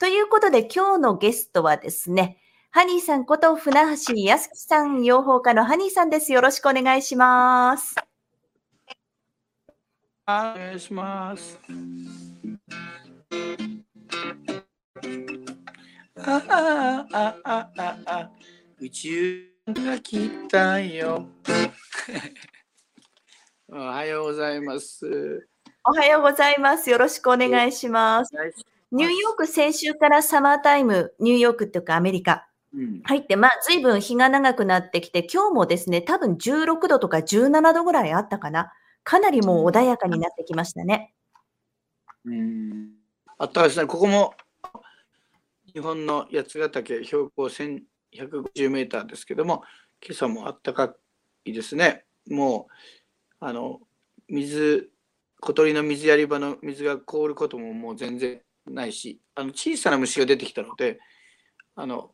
ということで今日のゲストはですね、ハニーさんこと船橋康樹さん、養蜂家のハニーさんです。よろしくお願いします。お願いします。ああああああ宇宙が来たよ。おはようございます。おはようございます。よろしくお願いします。ニューヨーク先週からサマータイム、ニューヨークというかアメリカ、入って、まあ、随分日が長くなってきて、今日もですね、多分16度とか17度ぐらいあったかな。かなりもう穏やかになってきましたね。うん。あったかいですね。ここも日本の八ヶ岳標高1150メーターですけども、今朝もあったかいですね。もう、あの、水、小鳥の水やり場の水が凍ることももう全然ないし、あの小さな虫が出てきたので、あの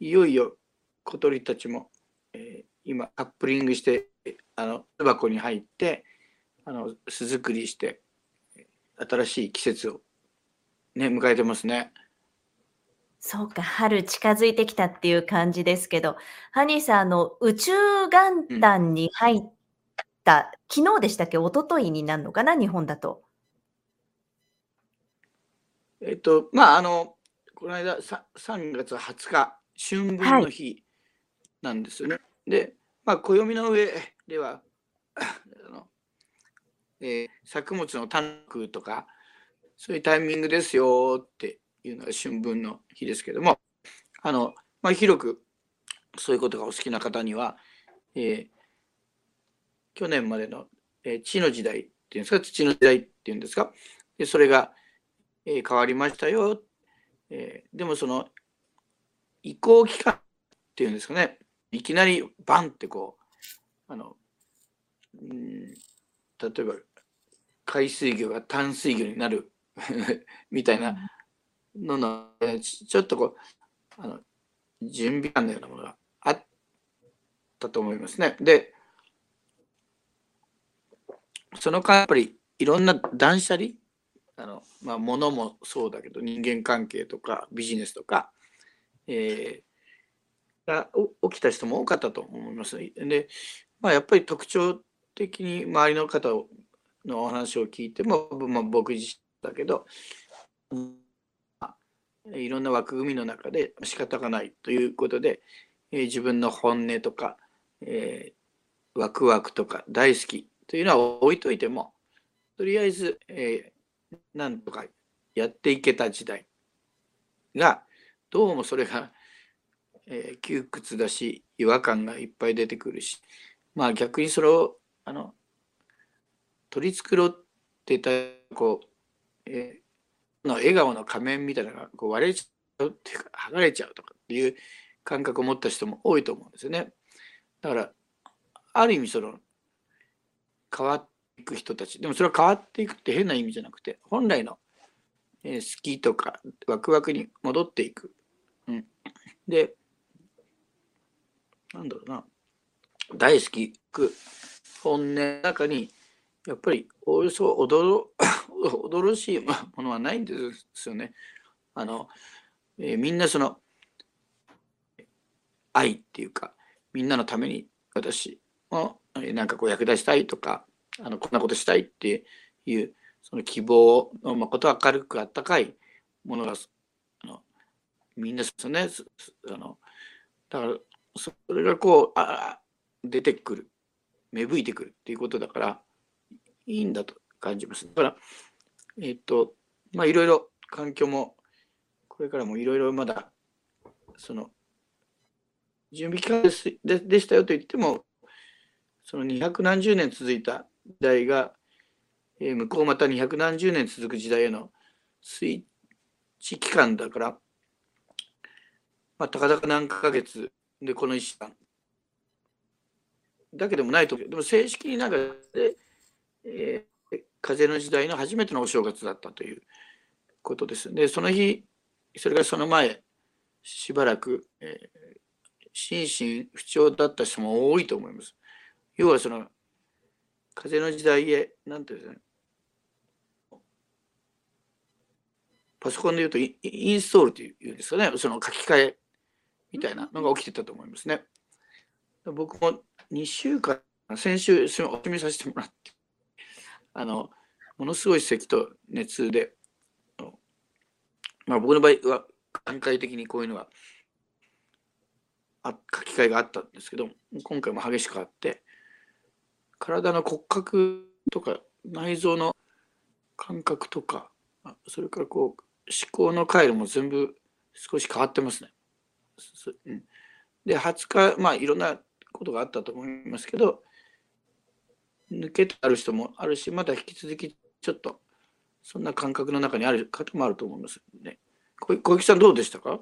いよいよ小鳥たちも、えー、今カップリングしてあの巣箱に入ってあの巣作りして新しい季節をね迎えてますね。そうか、春近づいてきたっていう感じですけど、ハニーさん、あの宇宙元旦に入った、うん、昨日でしたっけ、一昨日になるのかな、日本だと。えっと、まあ、あの、この間、3月20日、春分の日なんですよね。はい、で、まあ、暦の上ではあの、えー、作物のタンクとかそういうタイミングですよっていうのが春分の日ですけどもあの、まあ、広くそういうことがお好きな方には、えー、去年までの、えー、地の時代っていうんですか土の時代っていうんですかでそれが、えー、変わりましたよ、えー、でもその移行期間っていうんですかねいきなりバンってこうあの、うん、例えば海水魚が淡水魚になる みたいなののちょっとこうあの準備感のようなものがあったと思いますね。でその間やっぱりいろんな断捨離あの、まあ、物もそうだけど人間関係とかビジネスとかえー、が起きた人も多かったと思います。で、まあ、やっぱり特徴的に周りの方のお話を聞いても、まあ、僕自身だけど、いろんな枠組みの中で仕方がないということで、えー、自分の本音とか、えー、ワクワクとか大好きというのは置いといてもとりあえず、え、なんとかやっていけた時代がどうもそれが、えー、窮屈だし違和感がいっぱい出てくるしまあ逆にそれをあの取り繕ってたこう、えー、の笑顔の仮面みたいなのがこう割れちゃうっていうか剥がれちゃうとかっていう感覚を持った人も多いと思うんですよね。だからある意味その変わっく人たち。でもそれは変わっていくって変な意味じゃなくて本来の、えー、好きとかワクワクに戻っていく。うん、で、なんだろうな、大好きく本音の中に、やっぱりおよそ驚驚 しいものはないんですよね。あの、えー、みんなその愛っていうか、みんなのために私もなんかこう役立ちたいとか、あのこんなことしたいっていうその希望の誠明るくあったかいものがあのみんなですね。あのだからそれがこうあ出てくる。芽吹いてくるっていうことだからいいんだと感じます。だからえっ、とまあいろいろ環境もこれからもいろいろまだその準備期間ですででしたよと言ってもその二百何十年続いた代が、えー、向こうまた二百何十年続く時代へのスイッチ期間だからまあ、たかだか何ヶ月でこの1週間だけでもないとでも正式になんかで、えー、風の時代の初めてのお正月だったということです。でその日それからその前しばらく、えー、心身不調だった人も多いと思います。要はその風の時代へ何ていうんですかねパソコンで言うとインストールというんですかね、その書き換えみたいなのが起きてたと思いますね。僕も2週間、先週、お決めさせてもらって、あの、ものすごい咳と熱で、まあ僕の場合は段階的にこういうのはあ書き換えがあったんですけど、今回も激しくあって、体の骨格とか内臓の感覚とか、それからこう思考の回路も全部少し変わってますね。で20日まあいろんなことがあったと思いますけど抜けてある人もあるしまだ引き続きちょっとそんな感覚の中にある方もあると思いますね。小池さんどうでしたか？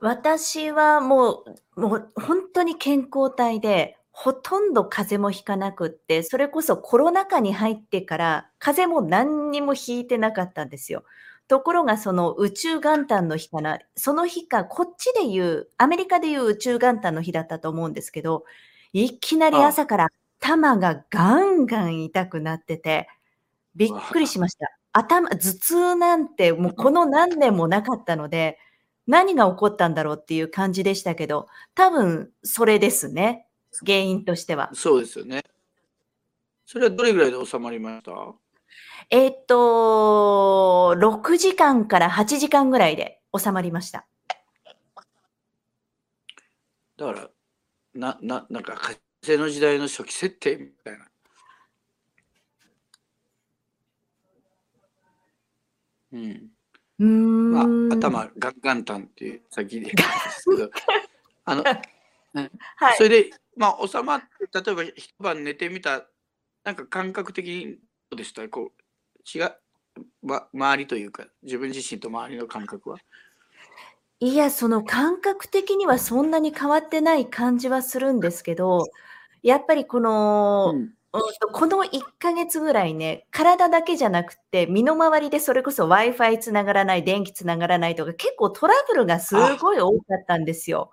私はもう、もう本当に健康体で、ほとんど風邪もひかなくって、それこそコロナ禍に入ってから、風邪も何にもひいてなかったんですよ。ところがその宇宙元旦の日かな、その日か、こっちで言う、アメリカで言う宇宙元旦の日だったと思うんですけど、いきなり朝から頭がガンガン痛くなってて、びっくりしました。頭、頭痛なんてもうこの何年もなかったので、何が起こったんだろうっていう感じでしたけど、多分それですね。原因としては。そうですよね。それはどれぐらいで収まりました？えー、っと、6時間から8時間ぐらいで収まりました。だから、な、な、なんか火星の時代の初期設定みたいな。うん。うんまあ、頭ガンガンタンっていう先で言うんですけど、あの、ねはい、それで、まあ、収まって、例えば一晩寝てみた、なんか感覚的にどうでした？こう違う、ま、周りというか、自分自身と周りの感覚は？いや、その感覚的にはそんなに変わってない感じはするんですけど、やっぱりこの、うん、この1ヶ月ぐらいね、体だけじゃなくて、身の回りでそれこそ Wi-Fi つながらない、電気つながらないとか、結構トラブルがすごい多かったんですよ。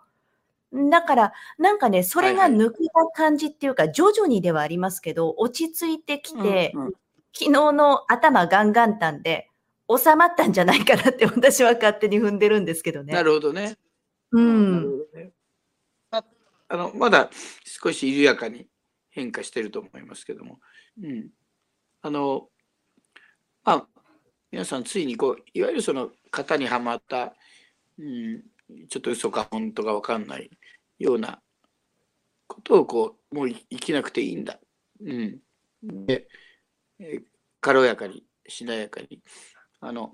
だから、なんかね、それが抜けた感じっていうか、徐々にではありますけど、落ち着いてきて、うんうん、昨日の頭ガンガンたんで、収まったんじゃないかなって私は勝手に踏んでるんですけどね。なるほどね。うん。ね、あのまだ少し緩やかに変化してると思いますけども。うん。あの、まあ、皆さんついにこう、いわゆるその型にはまった、うん、ちょっと嘘か本当か分かんないようなことをこう、もう生きなくていいんだ。うん。で、え軽やかにしなやかにあの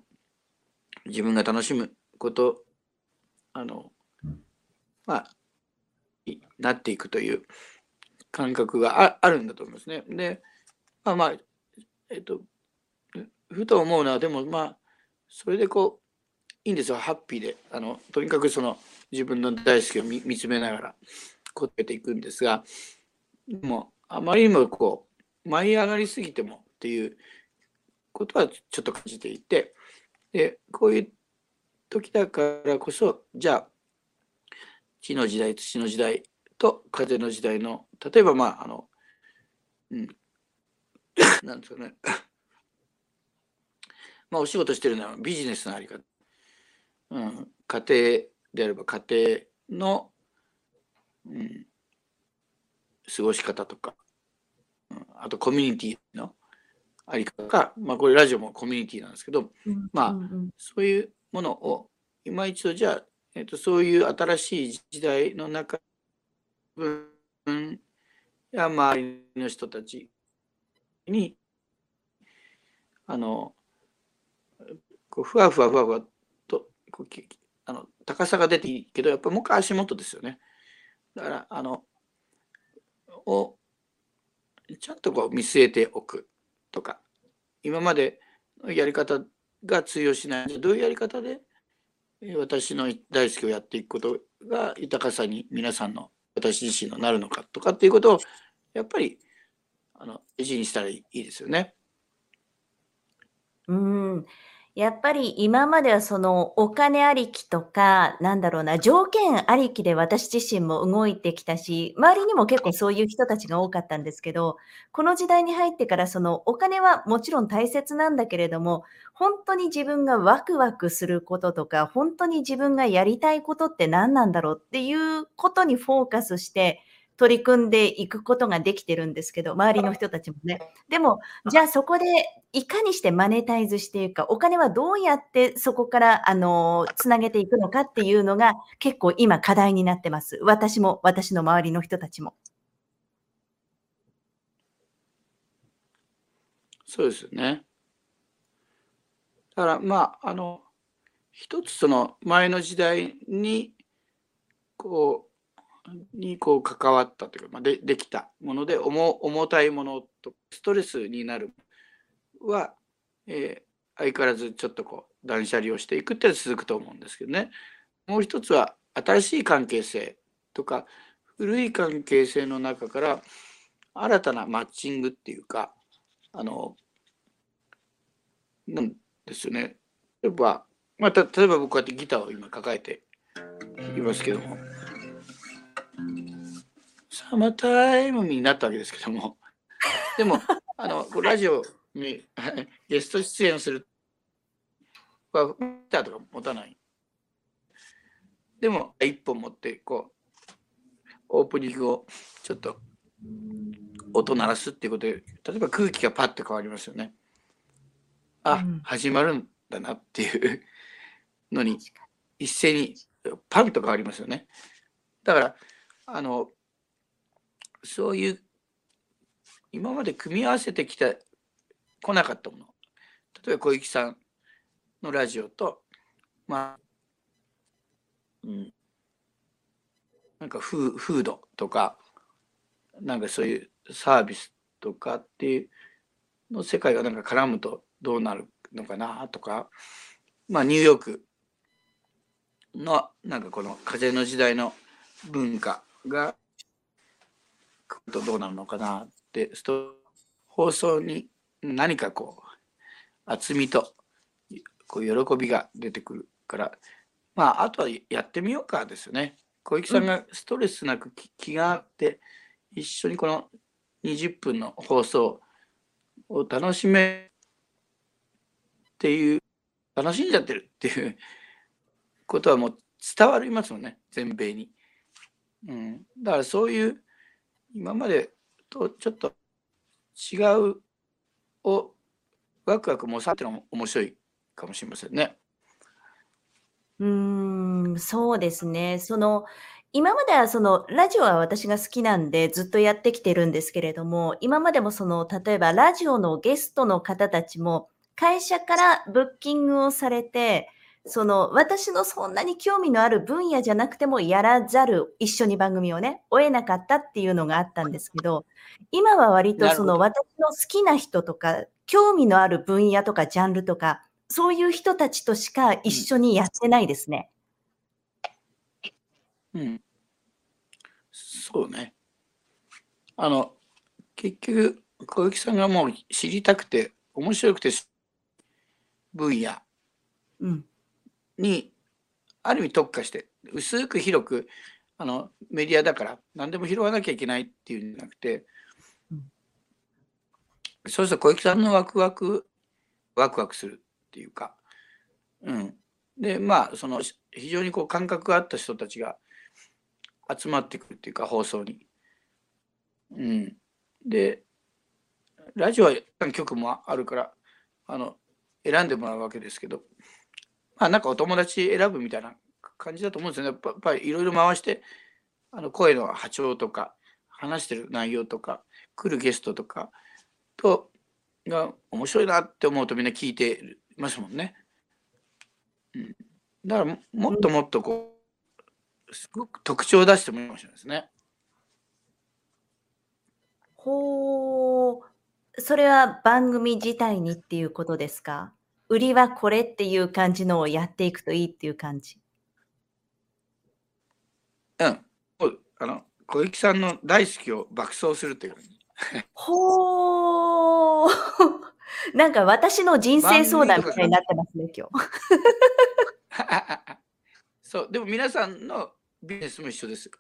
自分が楽しむことあのまあなっていくという感覚がああるんだと思いますね。でまあまあえっとふと思うのはでもまあそれでこういいんですよハッピーで。あのとにかくその自分の大好きを見見つめながらこうやっていくんですがでもあまりにもこう舞い上がりすぎてもっていうことはちょっと感じていてでこういう時だからこそじゃあ地の時代土の時代と風の時代の例えばまああのうん なんですかね。まあお仕事してるのはビジネスのあり方、うん、家庭であれば家庭の、うん、過ごし方とか、うん、あとコミュニティのあり方か、まあ、これラジオもコミュニティなんですけど、まあ、そういうものを今一度じゃあ、えーと、そういう新しい時代の中分や周りの人たちにあのこうふわふわふわふわとこうあの高さが出ていいけどやっぱりもう一回足元ですよね。だからあのをちゃんとこう見据えておく。とか今までのやり方が通用しないどういうやり方で私の大好きをやっていくことが豊かさに皆さんの私自身のなるのかとかっていうことをやっぱりあの大事にしたらいいですよね。うんやっぱり今まではそのお金ありきとか、なんだろうな、条件ありきで私自身も動いてきたし、周りにも結構そういう人たちが多かったんですけど、この時代に入ってからそのお金はもちろん大切なんだけれども、本当に自分がワクワクすることとか、本当に自分がやりたいことって何なんだろうっていうことにフォーカスして、取り組んでいくことができてるんですけど、周りの人たちもね。でも、じゃあそこでいかにしてマネタイズしていくか、お金はどうやってそこから、あの、つなげていくのかっていうのが結構今課題になってます。私も、私の周りの人たちも。そうですよね。だからまあ、あの、一つその前の時代に、こう、にこう関わったというか、まあ、でできたもので重重たいものとストレスになるは、えー、相変わらずちょっとこう断捨離をしていくっていうのは続くと思うんですけどね。もう一つは新しい関係性とか古い関係性の中から新たなマッチングっていうかあのなんですよね。例えば、まあ、例えば僕こうやってギターを今抱えていますけども。サマータイムになったわけですけども、でも、あのラジオに ゲスト出演するは、ギターとか持たない。でも、一本持って、こう、オープニングをちょっと音鳴らすっていうことで、例えば空気がパッと変わりますよね。あ、うん、始まるんだなっていうのに、一斉にパンと変わりますよね。だから、あのそういう今まで組み合わせてきた来なかったもの。例えば小雪さんのラジオとまあうん。なんかフフードとかなんかそういうサービスとかっていうの世界がなんか絡むとどうなるのかなとか。まあニューヨークのなんかこの風の時代の文化がとどうなるのかなって放送に何かこう厚みとこう喜びが出てくるからまああとはやってみようかですよね。小池さんがストレスなく気があって、一緒にこの20分の放送を楽しめっていう楽しんじゃってるっていうことはもう伝わりますもんね全米に。うん、だからそういう今までとちょっと違うをワクワクもさってのも面白いかもしれませんね。うーん、そうですね。その、今まではそのラジオは私が好きなんでずっとやってきてるんですけれども、今までもその例えばラジオのゲストの方たちも会社からブッキングをされて、その、私のそんなに興味のある分野じゃなくてもやらざる、一緒に番組をね、終えなかったっていうのがあったんですけど、今は割とその私の好きな人とか、興味のある分野とかジャンルとか、そういう人たちとしか一緒にやってないですね。うん。うん、そうね。あの、結局、小雪さんがもう知りたくて、面白くて分野。うんにある意味特化して薄く広くあのメディアだから何でも拾わなきゃいけないっていうんじゃなくて、うん、そうすると小池さんのワクワクワクワクするっていうか、うん、でまあその非常にこう感覚があった人たちが集まってくるっていうか放送に。うん、でラジオは曲もあるからあの選んでもらうわけですけどまあ、なんかお友達選ぶみたいな感じだと思うんですよね。やっぱりいろいろ回して、あの声の波長とか、話してる内容とか、来るゲストとかと、が面白いなって思うとみんな聞いてますもんね。うん、だからもっともっとこう、すごく特徴を出してもいいかもしれないですね。ほう、それは番組自体にっていうことですか？売りはこれっていう感じのをやっていくといいっていう感じ。うん。あの、小雪さんの大好きを爆走するっていう。ほー。なんか私の人生相談みたいになってますね、今日。そう、でも皆さんのビジネスも一緒ですよ。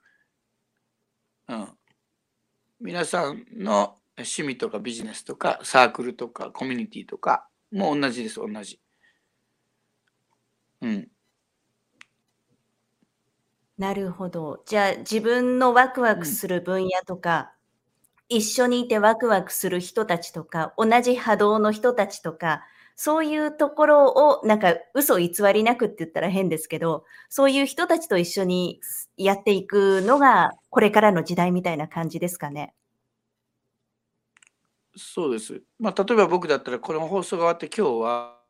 うん。皆さんの趣味とかビジネスとかサークルとかコミュニティとかも同じです、同じ。うん。なるほど。じゃあ自分のワクワクする分野とか、うん、一緒にいてワクワクする人たちとか、同じ波動の人たちとか、そういうところをなんか嘘偽りなくって言ったら変ですけど、そういう人たちと一緒にやっていくのがこれからの時代みたいな感じですかね。そうです。まあ、例えば僕だったらこの放送が終わって今日は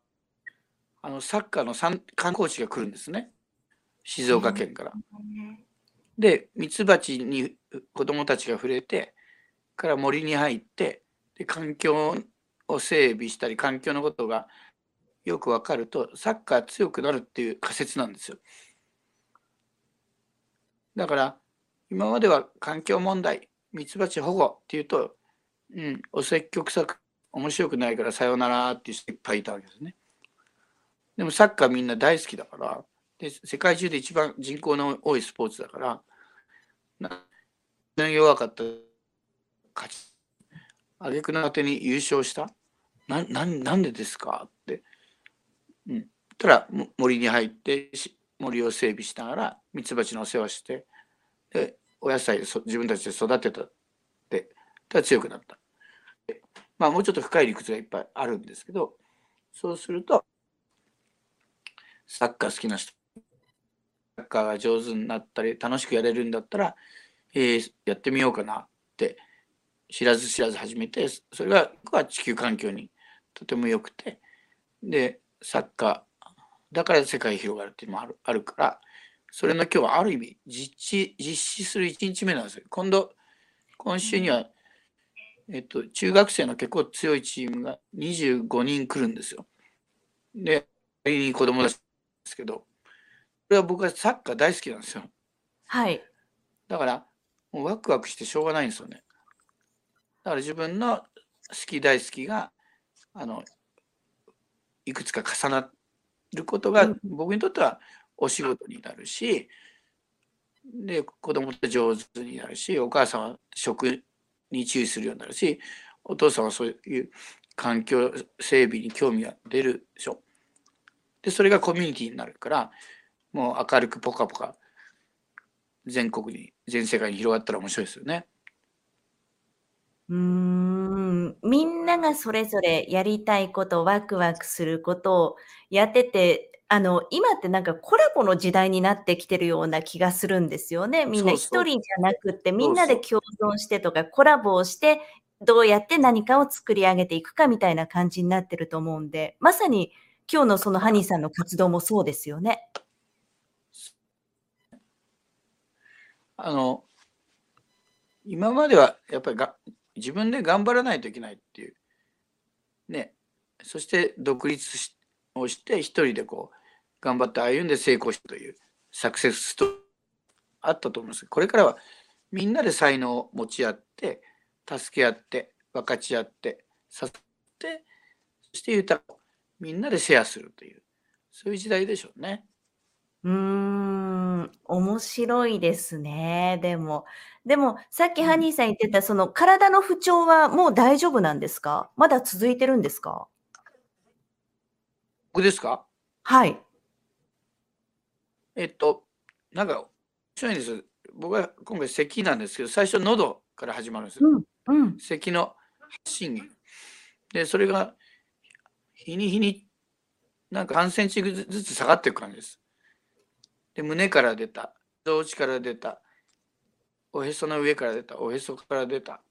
あのサッカーの観光地が来るんですね。静岡県から。で、ミツバチに子供たちが触れて、から森に入って、で環境を整備したり、環境のことがよくわかると、サッカー強くなるっていう仮説なんですよ。だから、今までは環境問題、ミツバチ保護っていうと、うん、お積極さ面白くないからさよならっていう人いっぱいいたわけですね。でもサッカーみんな大好きだから、で世界中で一番人口の多いスポーツだからな弱かった？勝ち。挙句の果てに優勝した？なななんでですかって、うん、たら森に入って森を整備しながらミツバチのお世話してでお野菜そ自分たちで育てたってたら強くなった。まあもうちょっと深い理屈がいっぱいあるんですけどそうするとサッカー好きな人サッカーが上手になったり楽しくやれるんだったら、えー、やってみようかなって知らず知らず始めてそれが地球環境にとても良くてでサッカーだから世界広がるっていうのもあるあるからそれの今日はある意味実地実施する1日目なんですよ。今度今週には、えっと、中学生の結構強いチームが25人来るんですよ。で、子供たちですけど、れは僕はサッカー大好きなんですよ。はい。だから、もうワクワクしてしょうがないんですよね。だから自分の好き大好きが、あの、いくつか重なることが、僕にとってはお仕事になるし、で、子供って上手になるし、お母さんは食に注意するようになるし、お父さんはそういう環境整備に興味が出るでしょ。で、それがコミュニティになるから、もう明るくポカポカ全国に全世界に広がったら面白いですよね。うーん、みんながそれぞれやりたいこと、ワクワクすることをやってて、あの、今ってなんかコラボの時代になってきてるような気がするんですよね。みんな一人じゃなくって、みんなで共存してとか、コラボをして、どうやって何かを作り上げていくかみたいな感じになってると思うんで、まさに今日のそのハニーさんの活動もそうですよね。あの今まではやっぱりが自分で頑張らないといけないっていうねそして独立をして一人でこう頑張って歩んで成功したというサクセスストーリーあったと思うんですこれからはみんなで才能を持ち合って助け合って分かち合って支えてそして豊かみんなでシェアするというそういう時代でしょうね。うーん、面白いですね、でも。でも、さっきハニーさん言ってた、その体の不調はもう大丈夫なんですか？まだ続いてるんですか？僕ですか？はい。えっと、なんか、面白いんです。僕は今回咳なんですけど、最初喉から始まるんですよ。うん、うん。咳の発信源。で、それが日に日になんか3センチずつ下がっていく感じです。で胸から出た胴内から出たおへその上から出たおへそから出た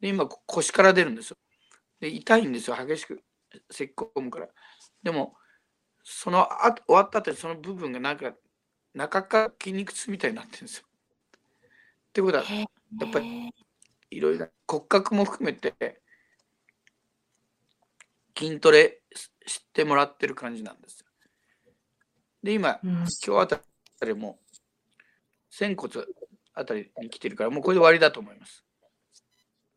で今腰から出るんですよで痛いんですよ激しく咳き込むからでもそのあ終わった後その部分がなんか中か筋肉痛みたいになってるんですよってことはやっぱりいろいろ骨格も含めて筋トレしてもらってる感じなんですよで、今、うん、今日あたりも、仙骨あたりに来てるから、もうこれで終わりだと思います。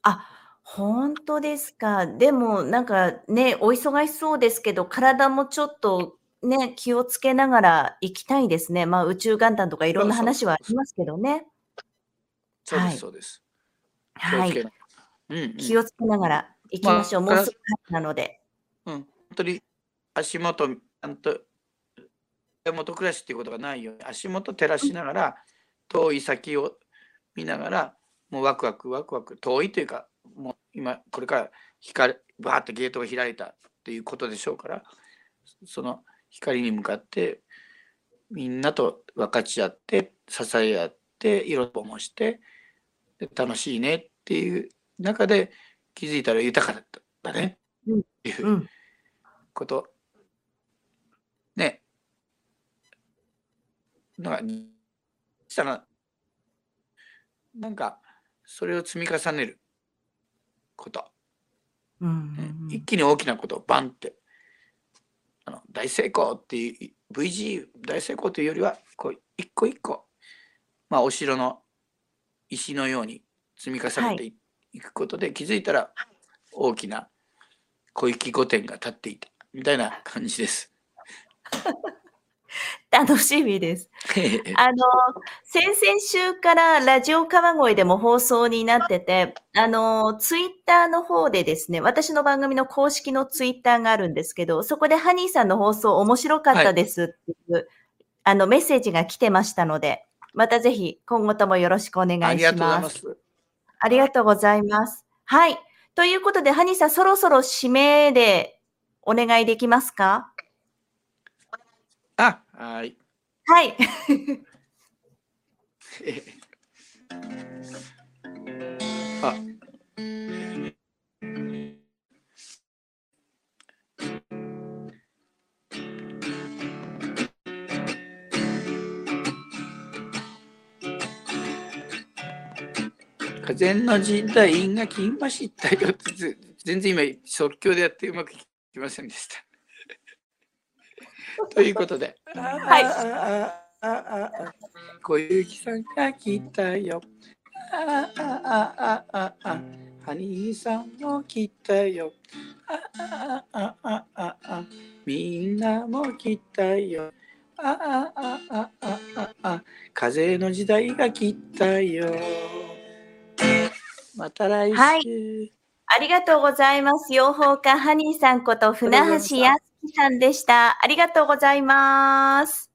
あ、本当ですか。でもなんかね、お忙しそうですけど、体もちょっとね、気をつけながら行きたいですね。まあ、宇宙元旦とかいろんな話はありますけどね。そうです、そうです。はい。うんうん、気をつけながら行きましょう。まあ、もうすぐなので。うん、本当に足元、ちゃんと手元暮らしっていうことがないように、足元照らしながら、遠い先を見ながら、もうワクワクワクワク、遠いというか、もう今、これから光、バーッとゲートが開いたっていうことでしょうから、その光に向かってみんなと分かち合って支え合って色もしてで楽しいねっていう中で気づいたら豊かだったね、うん、っていうこと、ね。なんかしたらなんかそれを積み重ねること、うんうんうん、一気に大きなことをバンってあの大成功っていう VG 大成功というよりはこう一個一個、まあ、お城の石のように積み重ねていくことで、はい、気づいたら大きな小雪御殿が立っていたみたいな感じです。楽しみです。あの、先々週からラジオ川越でも放送になってて、あの、ツイッターの方でですね、私の番組の公式のツイッターがあるんですけど、そこでハニーさんの放送面白かったですっていう、はい、あの、メッセージが来てましたので、またぜひ今後ともよろしくお願いします。ありがとうございます。はい。ということで、ハニーさん、そろそろ締めでお願いできますか？あ、はい。はい。あ。風の時代が来ましたよ全然今即興でやってうまくいきませんでした。ということで。はい。小雪さんが来たよ。あああああハニーさんも来たよ。ああああああみんなも来たよ。ああああああ風の時代が来たよ。また来週。はい。ありがとうございます。養蜂家ハニーさんこと船橋康さんでした。ありがとうございます。